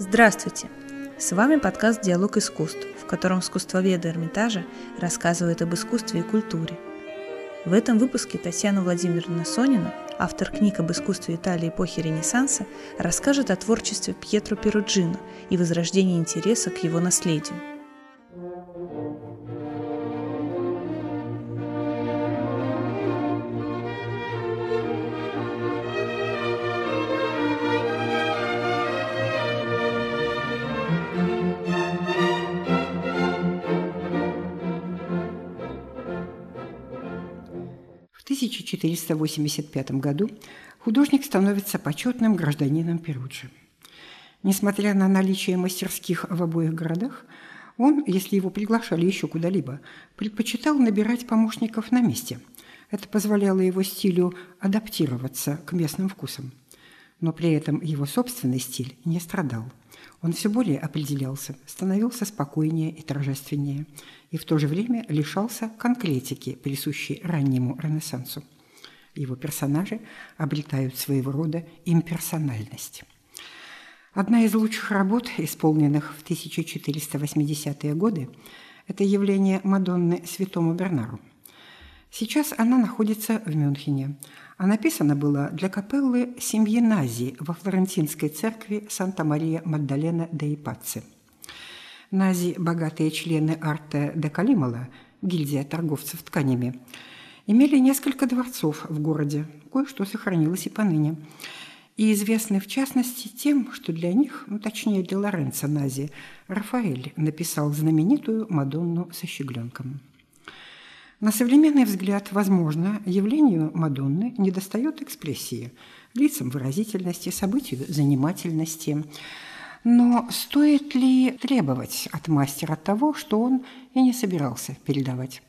Здравствуйте! С вами подкаст «Диалог искусств», в котором искусствоведы Эрмитажа рассказывают об искусстве и культуре. В этом выпуске Татьяна Владимировна Сонина, автор книг об искусстве Италии эпохи Ренессанса, расскажет о творчестве Пьетро Перуджино и возрождении интереса к его наследию – 1485 году художник становится почетным гражданином Перуджи. Несмотря на наличие мастерских в обоих городах, он, если его приглашали еще куда-либо, предпочитал набирать помощников на месте. Это позволяло его стилю адаптироваться к местным вкусам. Но при этом его собственный стиль не страдал. Он все более определялся, становился спокойнее и торжественнее, и в то же время лишался конкретики, присущей раннему Ренессансу. Его персонажи обретают своего рода имперсональность. Одна из лучших работ, исполненных в 1480-е годы, это явление Мадонны Святому Бернару. Сейчас она находится в Мюнхене, а написано было для капеллы семьи Нази во флорентинской церкви Санта-Мария Маддалена де Ипацци. Нази – богатые члены Арте де Калимала, гильдия торговцев тканями, имели несколько дворцов в городе, кое-что сохранилось и поныне – и известны в частности тем, что для них, ну, точнее для Лоренцо Нази, Рафаэль написал знаменитую «Мадонну со щегленком». На современный взгляд, возможно, явлению Мадонны недостает экспрессии, лицам выразительности, событию занимательности. Но стоит ли требовать от мастера того, что он и не собирался передавать?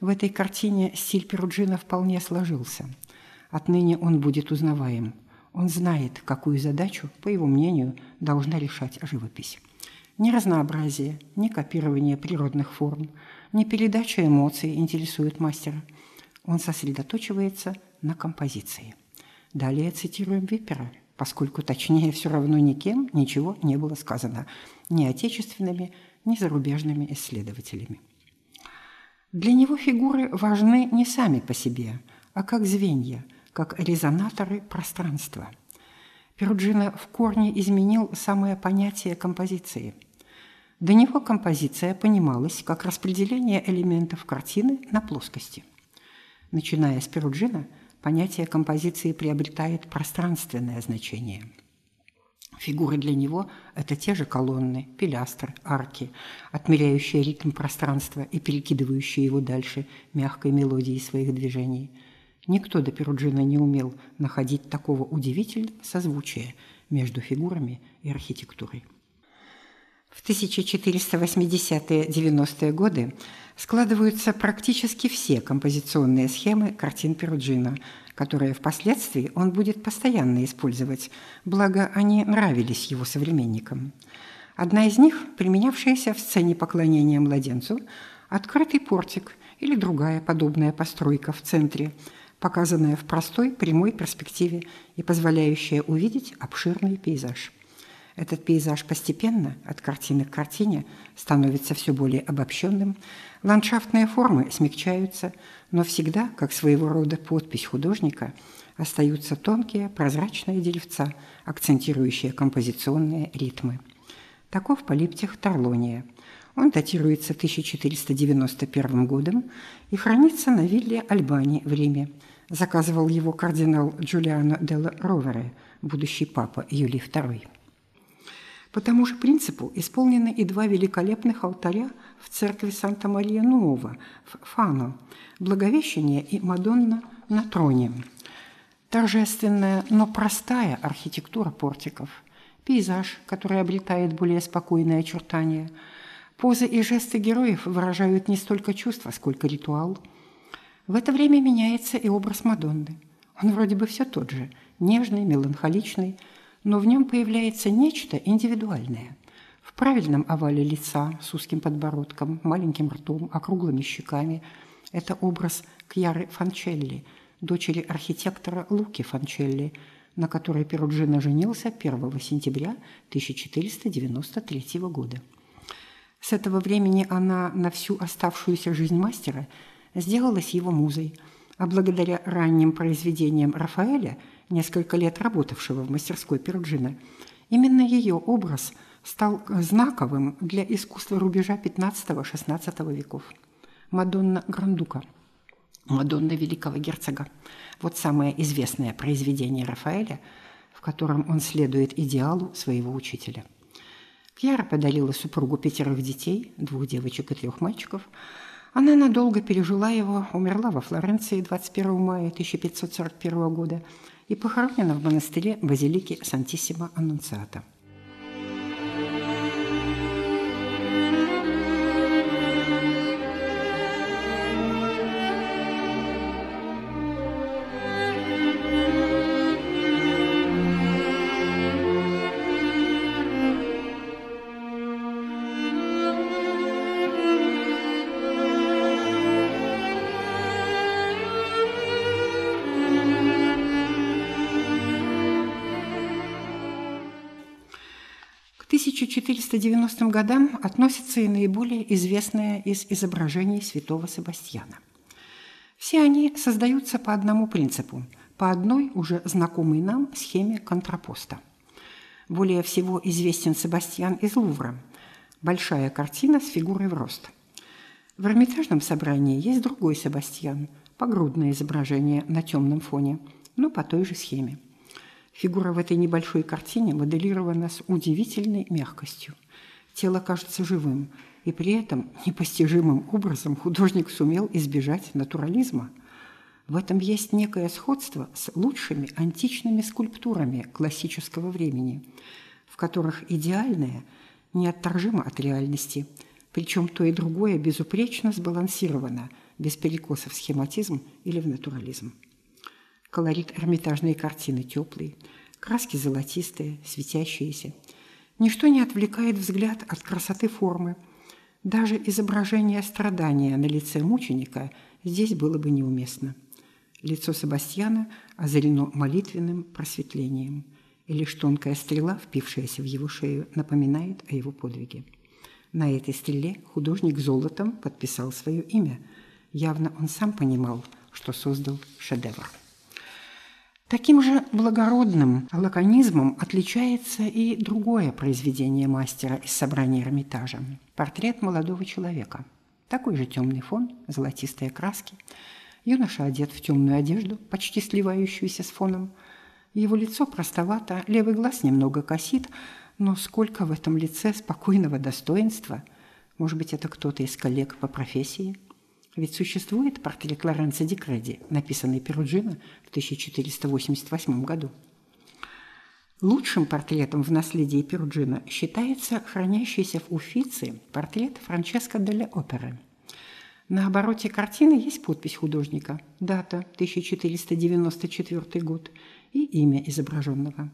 В этой картине стиль Перуджина вполне сложился. Отныне он будет узнаваем – он знает, какую задачу, по его мнению, должна решать живопись. Ни разнообразие, ни копирование природных форм, ни передача эмоций интересует мастера. Он сосредоточивается на композиции. Далее цитируем Випера, поскольку точнее все равно никем ничего не было сказано ни отечественными, ни зарубежными исследователями. Для него фигуры важны не сами по себе, а как звенья – как резонаторы пространства. Перуджино в корне изменил самое понятие композиции. До него композиция понималась как распределение элементов картины на плоскости. Начиная с Перуджина, понятие композиции приобретает пространственное значение. Фигуры для него – это те же колонны, пилястры, арки, отмеряющие ритм пространства и перекидывающие его дальше мягкой мелодией своих движений – Никто до Перуджина не умел находить такого удивительного созвучия между фигурами и архитектурой. В 1480-90-е годы складываются практически все композиционные схемы картин Перуджина, которые впоследствии он будет постоянно использовать, благо они нравились его современникам. Одна из них, применявшаяся в сцене поклонения младенцу, открытый портик или другая подобная постройка в центре – показанная в простой прямой перспективе и позволяющая увидеть обширный пейзаж. Этот пейзаж постепенно, от картины к картине, становится все более обобщенным, ландшафтные формы смягчаются, но всегда, как своего рода подпись художника, остаются тонкие прозрачные деревца, акцентирующие композиционные ритмы. Таков полиптих Тарлония. Он датируется 1491 годом и хранится на вилле Альбани в Риме – заказывал его кардинал Джулиано делла Ровере, будущий папа Юлий II. По тому же принципу исполнены и два великолепных алтаря в церкви Санта-Мария-Нуова в Фано – Благовещение и Мадонна на троне. Торжественная, но простая архитектура портиков, пейзаж, который обретает более спокойные очертания, позы и жесты героев выражают не столько чувства, сколько ритуал – в это время меняется и образ Мадонны. Он вроде бы все тот же, нежный, меланхоличный, но в нем появляется нечто индивидуальное. В правильном овале лица с узким подбородком, маленьким ртом, округлыми щеками – это образ Кьяры Фанчелли, дочери архитектора Луки Фанчелли, на которой Перуджино женился 1 сентября 1493 года. С этого времени она на всю оставшуюся жизнь мастера сделалась его музой, а благодаря ранним произведениям Рафаэля, несколько лет работавшего в мастерской Перуджино, именно ее образ стал знаковым для искусства рубежа XV-XVI веков. Мадонна Грандука, Мадонна великого герцога. Вот самое известное произведение Рафаэля, в котором он следует идеалу своего учителя. Кьяра подарила супругу пятерых детей, двух девочек и трех мальчиков. Она надолго пережила его, умерла во Флоренции 21 мая 1541 года и похоронена в монастыре Базилики Сантиссимо Аннунциата. 1490 годам относится и наиболее известное из изображений святого Себастьяна. Все они создаются по одному принципу, по одной уже знакомой нам схеме контрапоста. Более всего известен Себастьян из Лувра – большая картина с фигурой в рост. В Эрмитажном собрании есть другой Себастьян – погрудное изображение на темном фоне, но по той же схеме. Фигура в этой небольшой картине моделирована с удивительной мягкостью. Тело кажется живым, и при этом непостижимым образом художник сумел избежать натурализма. В этом есть некое сходство с лучшими античными скульптурами классического времени, в которых идеальное неотторжимо от реальности, причем то и другое безупречно сбалансировано, без перекосов в схематизм или в натурализм. Колорит эрмитажной картины теплый, краски золотистые, светящиеся. Ничто не отвлекает взгляд от красоты формы. Даже изображение страдания на лице мученика здесь было бы неуместно. Лицо Себастьяна озарено молитвенным просветлением, и лишь тонкая стрела, впившаяся в его шею, напоминает о его подвиге. На этой стреле художник золотом подписал свое имя. Явно он сам понимал, что создал шедевр. Таким же благородным лаконизмом отличается и другое произведение мастера из собрания Эрмитажа – портрет молодого человека. Такой же темный фон, золотистые краски. Юноша одет в темную одежду, почти сливающуюся с фоном. Его лицо простовато, левый глаз немного косит, но сколько в этом лице спокойного достоинства. Может быть, это кто-то из коллег по профессии – ведь существует портрет Лоренцо Ди Креди, написанный Перуджино в 1488 году. Лучшим портретом в наследии Перуджино считается хранящийся в Уфице портрет Франческо Делля Оперы. На обороте картины есть подпись художника, дата 1494 год и имя изображенного.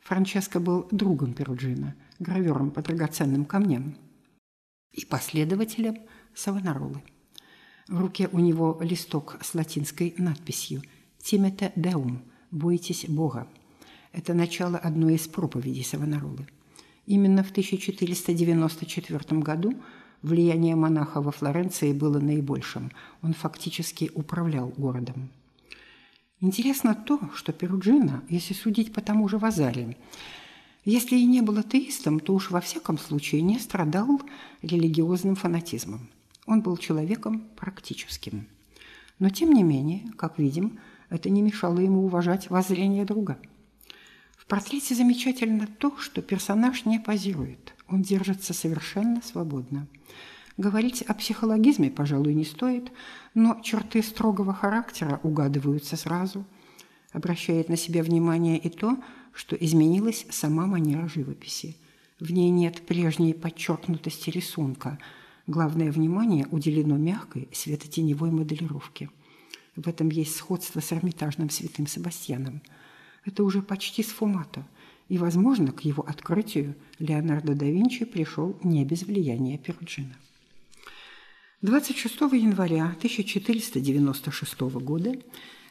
Франческо был другом Перуджино, гравером по драгоценным камням и последователем Савонаролы. В руке у него листок с латинской надписью «Тимете Деум» – «Бойтесь Бога». Это начало одной из проповедей Савонаролы. Именно в 1494 году влияние монаха во Флоренции было наибольшим. Он фактически управлял городом. Интересно то, что Перуджино, если судить по тому же Вазаре, если и не был атеистом, то уж во всяком случае не страдал религиозным фанатизмом. Он был человеком практическим. Но, тем не менее, как видим, это не мешало ему уважать воззрение друга. В портрете замечательно то, что персонаж не позирует. Он держится совершенно свободно. Говорить о психологизме, пожалуй, не стоит, но черты строгого характера угадываются сразу. Обращает на себя внимание и то, что изменилась сама манера живописи. В ней нет прежней подчеркнутости рисунка – Главное внимание уделено мягкой светотеневой моделировке. В этом есть сходство с Эрмитажным святым Себастьяном. Это уже почти сфумато, и, возможно, к его открытию Леонардо да Винчи пришел не без влияния Перуджина. 26 января 1496 года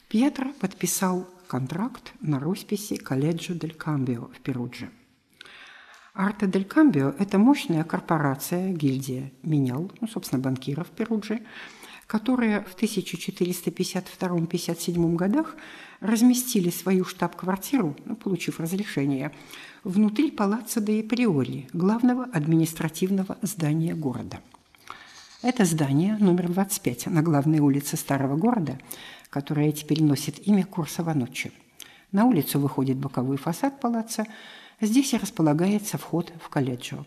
Пьетро подписал контракт на росписи Колледжо дель Камбио в Перудже. Арте дель Камбио – это мощная корпорация, гильдия менял, ну, собственно, банкиров Перуджи, которые в 1452-57 годах разместили свою штаб-квартиру, ну, получив разрешение, внутри палаца де Приоли, главного административного здания города. Это здание, номер 25, на главной улице старого города, которое теперь носит имя Курсова ночи. На улицу выходит боковой фасад палаца, здесь и располагается вход в колледжо.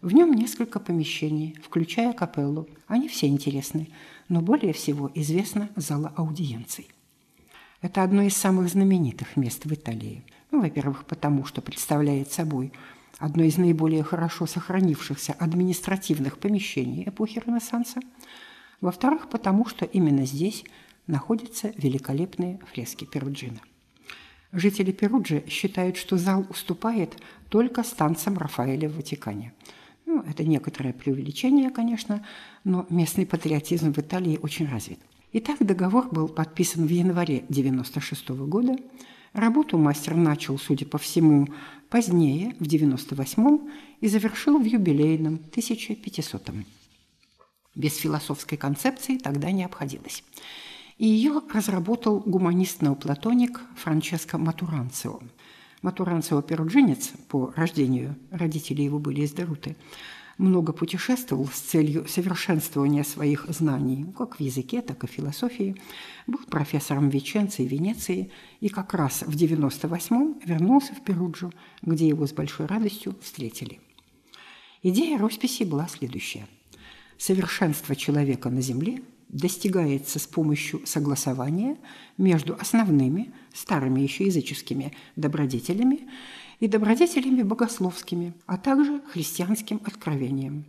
В нем несколько помещений, включая капеллу. Они все интересны, но более всего известна зала аудиенций. Это одно из самых знаменитых мест в Италии. Ну, во-первых, потому что представляет собой одно из наиболее хорошо сохранившихся административных помещений эпохи Ренессанса. Во-вторых, потому что именно здесь находятся великолепные фрески Перуджина. Жители Перуджи считают, что зал уступает только станциям Рафаэля в Ватикане – ну, это некоторое преувеличение, конечно, но местный патриотизм в Италии очень развит. Итак, договор был подписан в январе 1996 года. Работу мастер начал, судя по всему, позднее, в 1998 и завершил в юбилейном 1500-м. Без философской концепции тогда не обходилось. И ее разработал гуманист-неоплатоник Франческо Матуранцио – Матуранцева перуджинец по рождению, родители его были из Деруты, много путешествовал с целью совершенствования своих знаний, как в языке, так и в философии, был профессором Веченции и Венеции и как раз в 98-м вернулся в Перуджу, где его с большой радостью встретили. Идея росписи была следующая. Совершенство человека на Земле достигается с помощью согласования между основными, старыми еще языческими добродетелями и добродетелями богословскими, а также христианским откровением.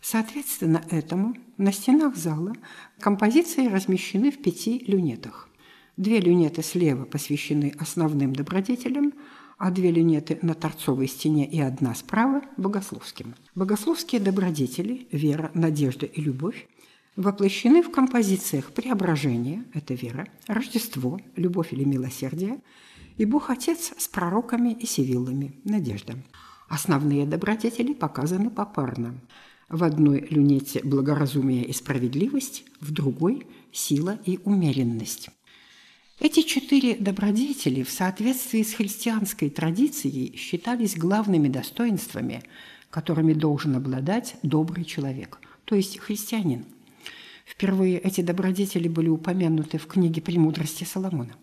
Соответственно этому на стенах зала композиции размещены в пяти люнетах. Две люнеты слева посвящены основным добродетелям, а две люнеты на торцовой стене и одна справа – богословским. Богословские добродетели – вера, надежда и любовь воплощены в композициях преображение – это вера, Рождество – любовь или милосердие, и Бог Отец с пророками и сивиллами – надежда. Основные добродетели показаны попарно. В одной люнете благоразумие и справедливость, в другой – сила и умеренность. Эти четыре добродетели в соответствии с христианской традицией считались главными достоинствами, которыми должен обладать добрый человек, то есть христианин – Впервые эти добродетели были упомянуты в книге «Премудрости Соломона».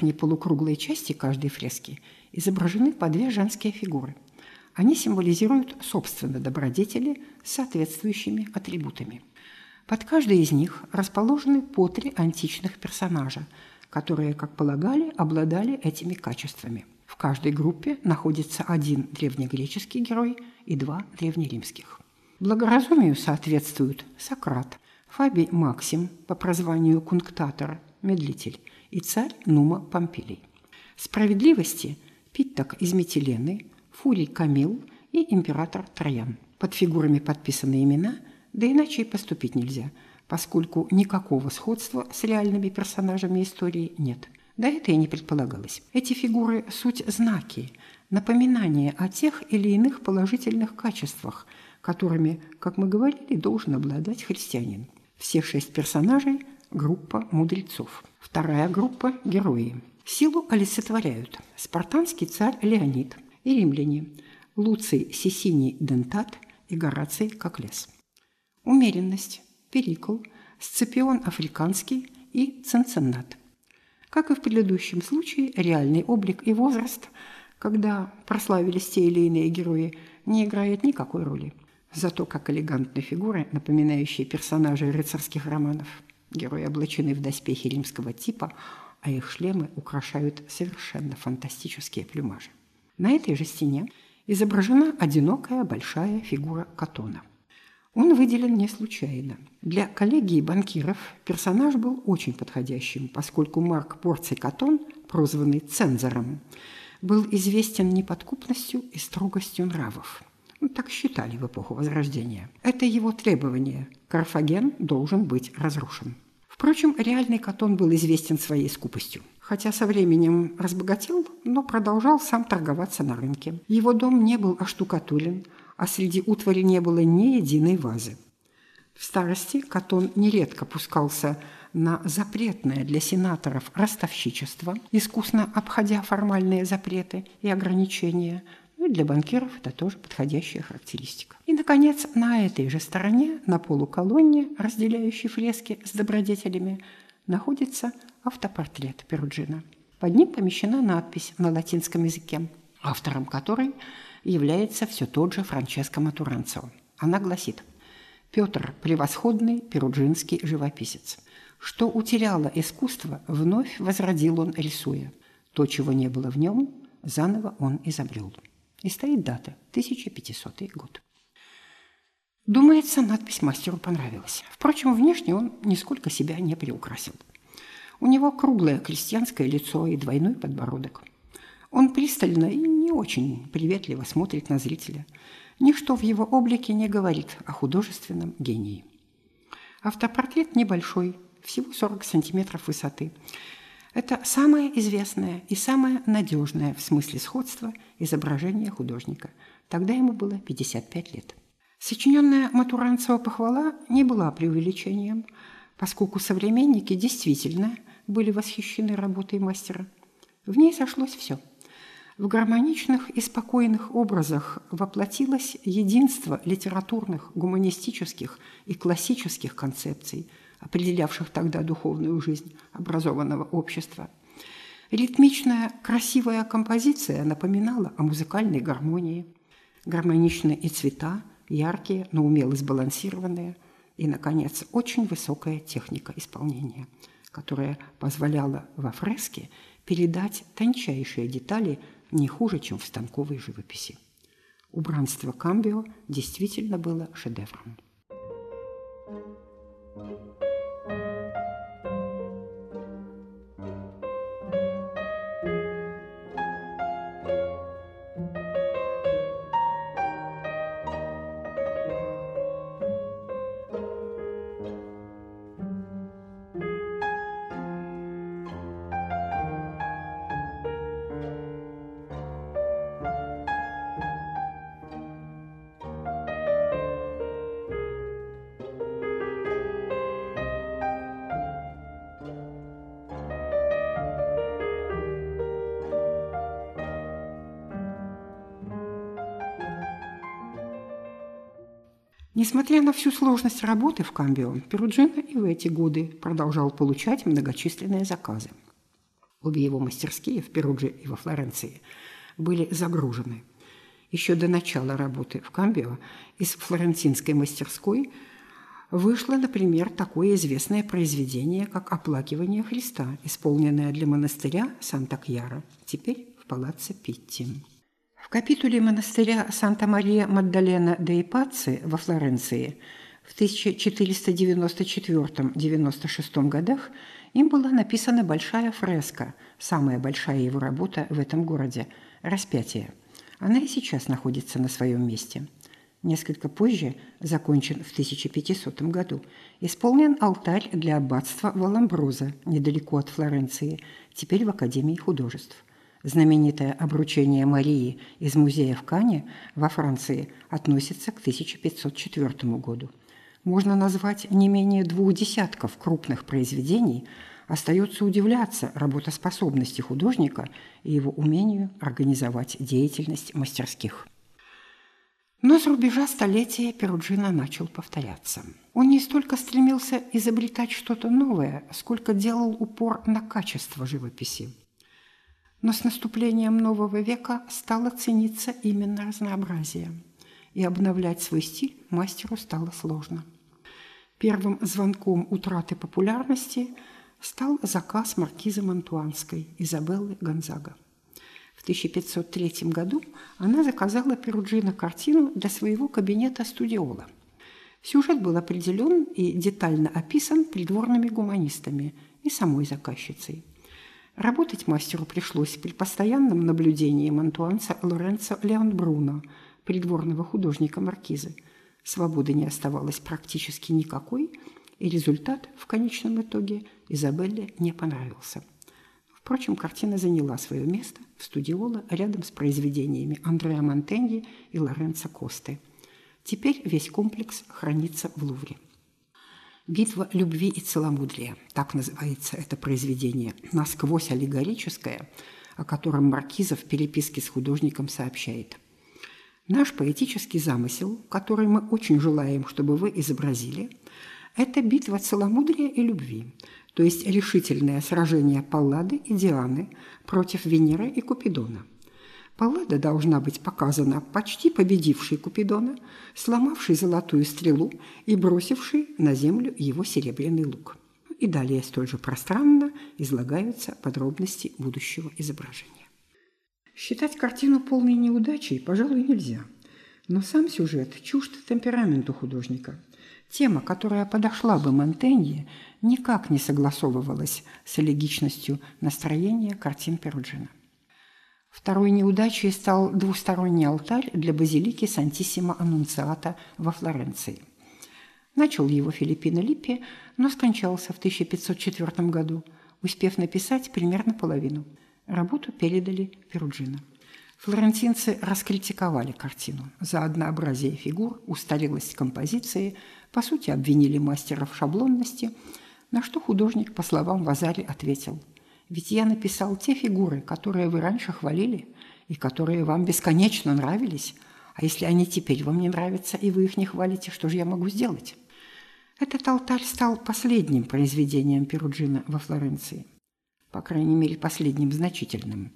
Верхней полукруглой части каждой фрески изображены по две женские фигуры. Они символизируют, собственно, добродетели с соответствующими атрибутами. Под каждой из них расположены по три античных персонажа, которые, как полагали, обладали этими качествами. В каждой группе находится один древнегреческий герой и два древнеримских. Благоразумию соответствуют Сократ, Фабий Максим по прозванию кунктатора, медлитель, и царь Нума Помпилий. Справедливости – Питток из Метилены, Фурий Камил и император Троян. Под фигурами подписаны имена, да иначе и поступить нельзя, поскольку никакого сходства с реальными персонажами истории нет. Да это и не предполагалось. Эти фигуры – суть знаки, напоминания о тех или иных положительных качествах, которыми, как мы говорили, должен обладать христианин. Все шесть персонажей – группа мудрецов. Вторая группа – герои. Силу олицетворяют спартанский царь Леонид и римляне Луций Сесиний Дентат и Гораций Коклес. Умеренность – Перикл, Сципион Африканский и Ценценнат. Как и в предыдущем случае, реальный облик и возраст, когда прославились те или иные герои, не играет никакой роли. Зато как элегантные фигуры, напоминающие персонажей рыцарских романов. Герои облачены в доспехи римского типа, а их шлемы украшают совершенно фантастические плюмажи. На этой же стене изображена одинокая большая фигура Катона. Он выделен не случайно. Для коллегии банкиров персонаж был очень подходящим, поскольку Марк Порций Катон, прозванный цензором, был известен неподкупностью и строгостью нравов. Ну, так считали в эпоху Возрождения. Это его требование. Карфаген должен быть разрушен. Впрочем, реальный Катон был известен своей скупостью. Хотя со временем разбогател, но продолжал сам торговаться на рынке. Его дом не был оштукатурен, а среди утвари не было ни единой вазы. В старости Катон нередко пускался на запретное для сенаторов ростовщичество, искусно обходя формальные запреты и ограничения. Ну для банкиров это тоже подходящая характеристика. И, наконец, на этой же стороне, на полуколонне, разделяющей фрески с добродетелями, находится автопортрет Перуджина. Под ним помещена надпись на латинском языке, автором которой – является все тот же Франческо Матуранцо. Она гласит «Петр – превосходный перуджинский живописец. Что утеряло искусство, вновь возродил он, рисуя. То, чего не было в нем, заново он изобрел». И стоит дата – 1500 год. Думается, надпись мастеру понравилась. Впрочем, внешне он нисколько себя не приукрасил. У него круглое крестьянское лицо и двойной подбородок. Он пристально и не очень приветливо смотрит на зрителя. Ничто в его облике не говорит о художественном гении. Автопортрет небольшой, всего 40 сантиметров высоты. Это самое известное и самое надежное в смысле сходства изображение художника. Тогда ему было 55 лет. Сочиненная Матуранцева похвала не была преувеличением, поскольку современники действительно были восхищены работой мастера. В ней сошлось все – в гармоничных и спокойных образах воплотилось единство литературных, гуманистических и классических концепций, определявших тогда духовную жизнь образованного общества. Ритмичная, красивая композиция напоминала о музыкальной гармонии. Гармоничные и цвета, яркие, но умело сбалансированные. И, наконец, очень высокая техника исполнения, которая позволяла во фреске передать тончайшие детали не хуже, чем в станковой живописи. Убранство Камбио действительно было шедевром. Несмотря на всю сложность работы в Камбио, Перуджино и в эти годы продолжал получать многочисленные заказы. Обе его мастерские в Перудже и во Флоренции были загружены. Еще до начала работы в Камбио из флорентинской мастерской вышло, например, такое известное произведение, как «Оплакивание Христа», исполненное для монастыря Санта-Кьяра, теперь в палаце Питти. Капитуле монастыря Санта-Мария-Маддалена де Ипаци во Флоренции в 1494-96 годах им была написана большая фреска, самая большая его работа в этом городе – «Распятие». Она и сейчас находится на своем месте. Несколько позже, закончен в 1500 году, исполнен алтарь для аббатства Валамбруза, недалеко от Флоренции, теперь в Академии художеств – Знаменитое обручение Марии из музея в Кане во Франции относится к 1504 году. Можно назвать не менее двух десятков крупных произведений, остается удивляться работоспособности художника и его умению организовать деятельность мастерских. Но с рубежа столетия Перуджина начал повторяться. Он не столько стремился изобретать что-то новое, сколько делал упор на качество живописи. Но с наступлением нового века стало цениться именно разнообразие. и обновлять свой стиль мастеру стало сложно. Первым звонком утраты популярности стал заказ маркизы Монтуанской Изабеллы Гонзага. В 1503 году она заказала Перуджино картину для своего кабинета студиола. Сюжет был определен и детально описан придворными гуманистами и самой заказчицей. Работать мастеру пришлось при постоянном наблюдении мантуанца Лоренцо Леонбруно, придворного художника Маркизы. Свободы не оставалось практически никакой, и результат в конечном итоге Изабелле не понравился. Впрочем, картина заняла свое место в студиоло рядом с произведениями Андреа Монтеньи и Лоренцо Косты. Теперь весь комплекс хранится в Лувре. «Битва любви и целомудрия» – так называется это произведение, насквозь аллегорическое, о котором Маркиза в переписке с художником сообщает. «Наш поэтический замысел, который мы очень желаем, чтобы вы изобразили, это битва целомудрия и любви, то есть решительное сражение Паллады и Дианы против Венеры и Купидона. Паллада должна быть показана почти победившей Купидона, сломавшей золотую стрелу и бросившей на землю его серебряный лук. И далее столь же пространно излагаются подробности будущего изображения. Считать картину полной неудачей, пожалуй, нельзя. Но сам сюжет чужд темпераменту художника. Тема, которая подошла бы Монтенье, никак не согласовывалась с элегичностью настроения картин Перуджина. Второй неудачей стал двусторонний алтарь для базилики Сантиссимо Аннунциата во Флоренции. Начал его Филиппино Липпи, но скончался в 1504 году, успев написать примерно половину. Работу передали Перуджино. Флорентинцы раскритиковали картину за однообразие фигур, устарелость композиции, по сути обвинили мастера в шаблонности, на что художник, по словам Вазари, ответил – ведь я написал те фигуры, которые вы раньше хвалили и которые вам бесконечно нравились. А если они теперь вам не нравятся, и вы их не хвалите, что же я могу сделать? Этот алтарь стал последним произведением Перуджина во Флоренции. По крайней мере, последним значительным.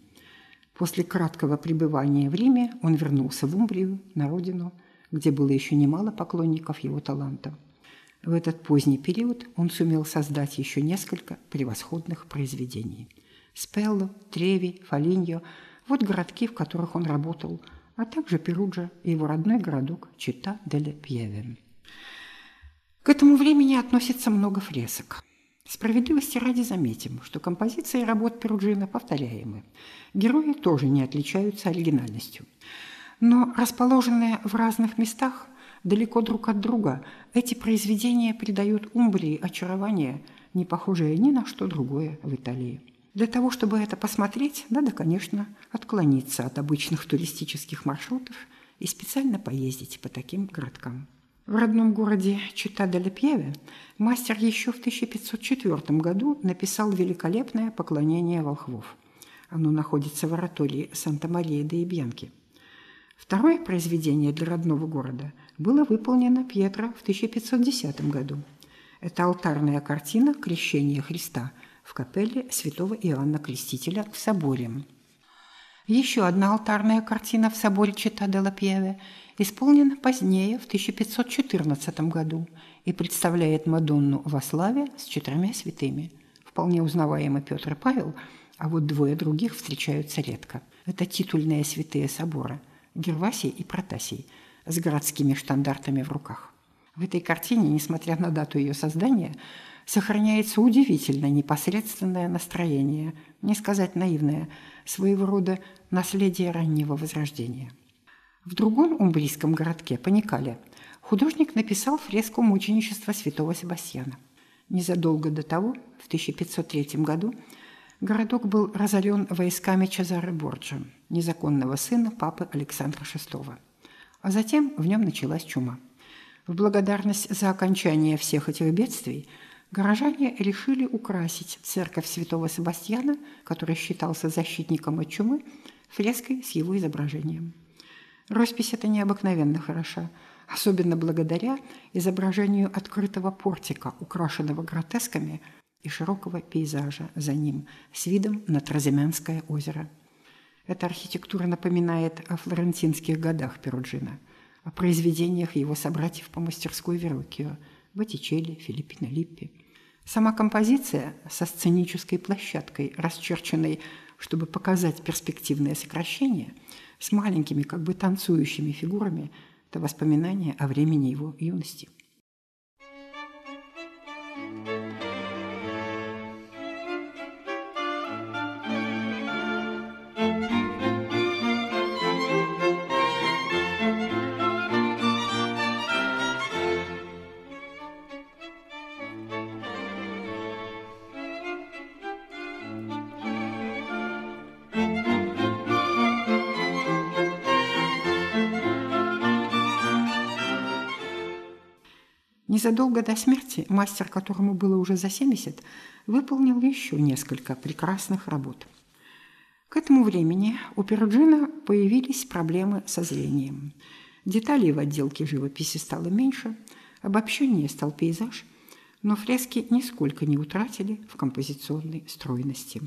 После краткого пребывания в Риме он вернулся в Умбрию, на родину, где было еще немало поклонников его таланта. В этот поздний период он сумел создать еще несколько превосходных произведений. Спелло, Треви, Фолиньо – вот городки, в которых он работал, а также Перуджа и его родной городок Чита дель Пьеве. К этому времени относится много фресок. Справедливости ради заметим, что композиции работ Перуджина повторяемы. Герои тоже не отличаются оригинальностью. Но расположенные в разных местах далеко друг от друга, эти произведения придают Умбрии очарование, не похожее ни на что другое в Италии. Для того, чтобы это посмотреть, надо, конечно, отклониться от обычных туристических маршрутов и специально поездить по таким городкам. В родном городе Чита-де-Лепьеве мастер еще в 1504 году написал великолепное поклонение волхвов. Оно находится в оратории Санта-Мария-де-Ибьянки. Второе произведение для родного города было выполнено Пьетро в 1510 году. Это алтарная картина «Крещение Христа» в капелле святого Иоанна Крестителя в соборе. Еще одна алтарная картина в соборе Чита де Лапьеве исполнена позднее, в 1514 году, и представляет Мадонну во славе с четырьмя святыми. Вполне узнаваемый Петр и Павел, а вот двое других встречаются редко. Это титульные святые собора – Гервасий и Протасий с городскими штандартами в руках. В этой картине, несмотря на дату ее создания, сохраняется удивительно непосредственное настроение, не сказать наивное, своего рода наследие раннего возрождения. В другом умбрийском городке, Паникале, художник написал фреску мученичества святого Себастьяна. Незадолго до того, в 1503 году, Городок был разорен войсками Чезаре Борджа, незаконного сына папы Александра VI. А затем в нем началась чума. В благодарность за окончание всех этих бедствий горожане решили украсить церковь святого Себастьяна, который считался защитником от чумы, фреской с его изображением. Роспись эта необыкновенно хороша, особенно благодаря изображению открытого портика, украшенного гротесками, и широкого пейзажа за ним с видом на Траземянское озеро. Эта архитектура напоминает о флорентинских годах Перуджина. о произведениях его собратьев по мастерской Верокио – Боттичелли, Филиппино Липпи. Сама композиция со сценической площадкой, расчерченной, чтобы показать перспективное сокращение, с маленькими, как бы танцующими фигурами – это воспоминание о времени его юности. Незадолго до смерти мастер, которому было уже за 70, выполнил еще несколько прекрасных работ. К этому времени у Перуджина появились проблемы со зрением. Деталей в отделке живописи стало меньше, обобщение стал пейзаж, но фрески нисколько не утратили в композиционной стройности.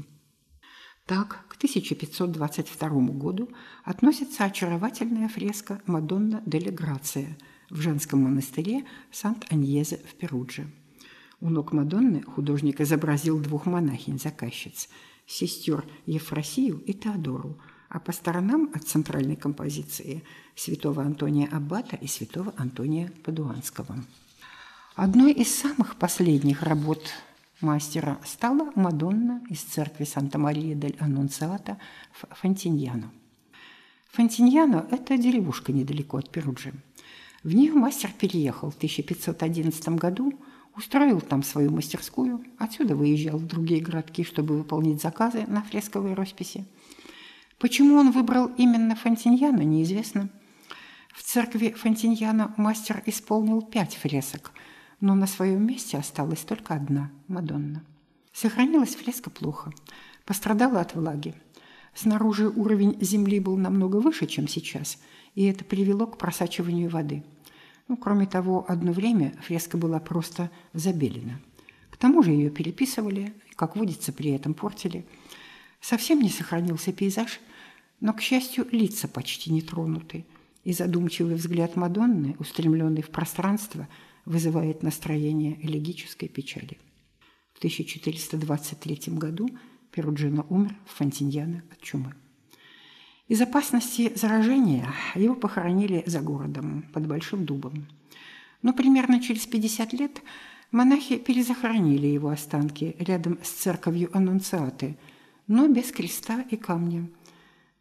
Так, к 1522 году относится очаровательная фреска «Мадонна деле Грация», в женском монастыре Сант-Аньезе в Перудже. У ног Мадонны художник изобразил двух монахинь-заказчиц – сестер Ефросию и Теодору, а по сторонам от центральной композиции – святого Антония Аббата и святого Антония Падуанского. Одной из самых последних работ мастера стала Мадонна из церкви Санта-Мария-дель-Аннунциата в Фонтиньяно. Фонтиньяно – это деревушка недалеко от Перуджи – в нее мастер переехал в 1511 году, устроил там свою мастерскую, отсюда выезжал в другие городки, чтобы выполнить заказы на фресковой росписи. Почему он выбрал именно Фонтиньяно, неизвестно. В церкви Фонтиньяно мастер исполнил пять фресок, но на своем месте осталась только одна – Мадонна. Сохранилась фреска плохо, пострадала от влаги. Снаружи уровень земли был намного выше, чем сейчас, и это привело к просачиванию воды – ну, кроме того, одно время фреска была просто забелена. К тому же ее переписывали, как водится, при этом портили. Совсем не сохранился пейзаж, но, к счастью, лица почти не тронуты, и задумчивый взгляд Мадонны, устремленный в пространство, вызывает настроение элегической печали. В 1423 году Перуджино умер в Фонтиньяно от чумы. Из опасности заражения его похоронили за городом, под Большим дубом. Но примерно через 50 лет монахи перезахоронили его останки рядом с церковью Аннунциаты, но без креста и камня.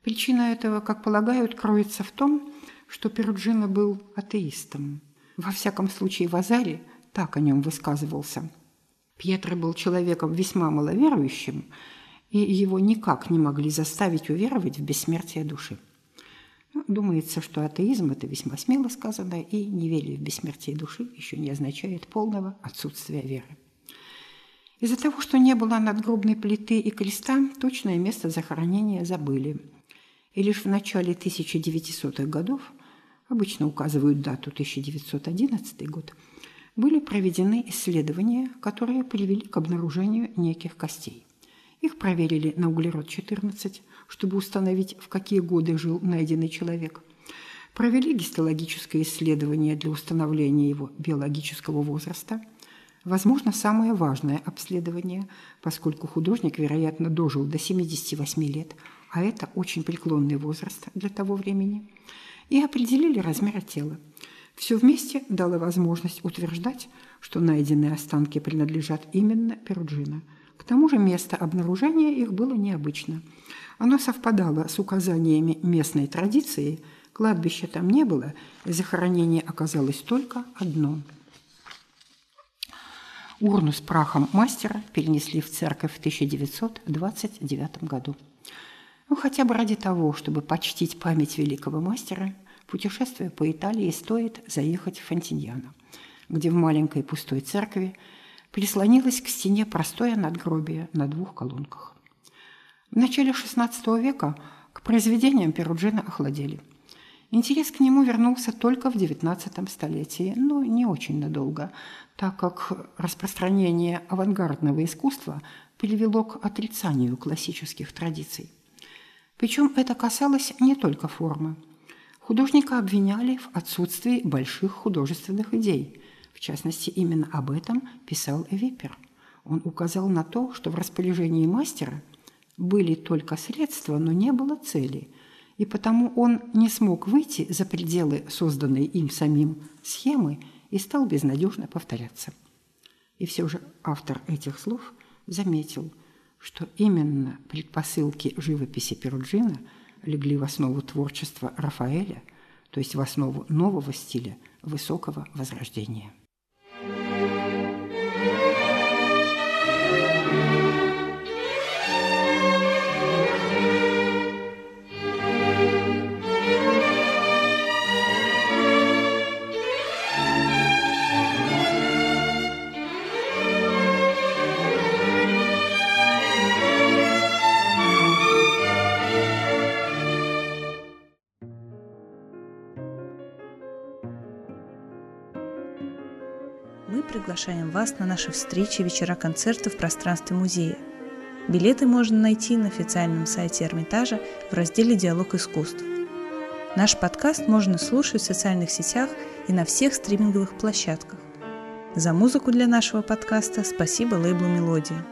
Причина этого, как полагают, кроется в том, что Перуджино был атеистом. Во всяком случае, в Азаре так о нем высказывался. Пьетро был человеком весьма маловерующим – и его никак не могли заставить уверовать в бессмертие души. Ну, думается, что атеизм – это весьма смело сказано, и неверие в бессмертие души еще не означает полного отсутствия веры. Из-за того, что не было надгробной плиты и креста, точное место захоронения забыли. И лишь в начале 1900-х годов, обычно указывают дату 1911 год, были проведены исследования, которые привели к обнаружению неких костей. Их проверили на углерод-14, чтобы установить, в какие годы жил найденный человек. Провели гистологическое исследование для установления его биологического возраста. Возможно, самое важное обследование, поскольку художник, вероятно, дожил до 78 лет, а это очень преклонный возраст для того времени, и определили размер тела. Все вместе дало возможность утверждать, что найденные останки принадлежат именно Перуджино – к тому же место обнаружения их было необычно. Оно совпадало с указаниями местной традиции, кладбища там не было, захоронение оказалось только одно. Урну с прахом мастера перенесли в церковь в 1929 году. Ну, хотя бы ради того, чтобы почтить память великого мастера, путешествие по Италии стоит заехать в Фонтиньяно, где в маленькой пустой церкви прислонилась к стене простое надгробие на двух колонках. В начале XVI века к произведениям Перуджина охладели. Интерес к нему вернулся только в XIX столетии, но не очень надолго, так как распространение авангардного искусства привело к отрицанию классических традиций. Причем это касалось не только формы. Художника обвиняли в отсутствии больших художественных идей. В частности, именно об этом писал Випер. Он указал на то, что в распоряжении мастера были только средства, но не было цели, и потому он не смог выйти за пределы созданной им самим схемы и стал безнадежно повторяться. И все же автор этих слов заметил, что именно предпосылки живописи Перуджина легли в основу творчества Рафаэля, то есть в основу нового стиля высокого возрождения. Приглашаем вас на наши встречи вечера-концерты в пространстве музея. Билеты можно найти на официальном сайте Эрмитажа в разделе «Диалог искусств». Наш подкаст можно слушать в социальных сетях и на всех стриминговых площадках. За музыку для нашего подкаста спасибо лейблу «Мелодия».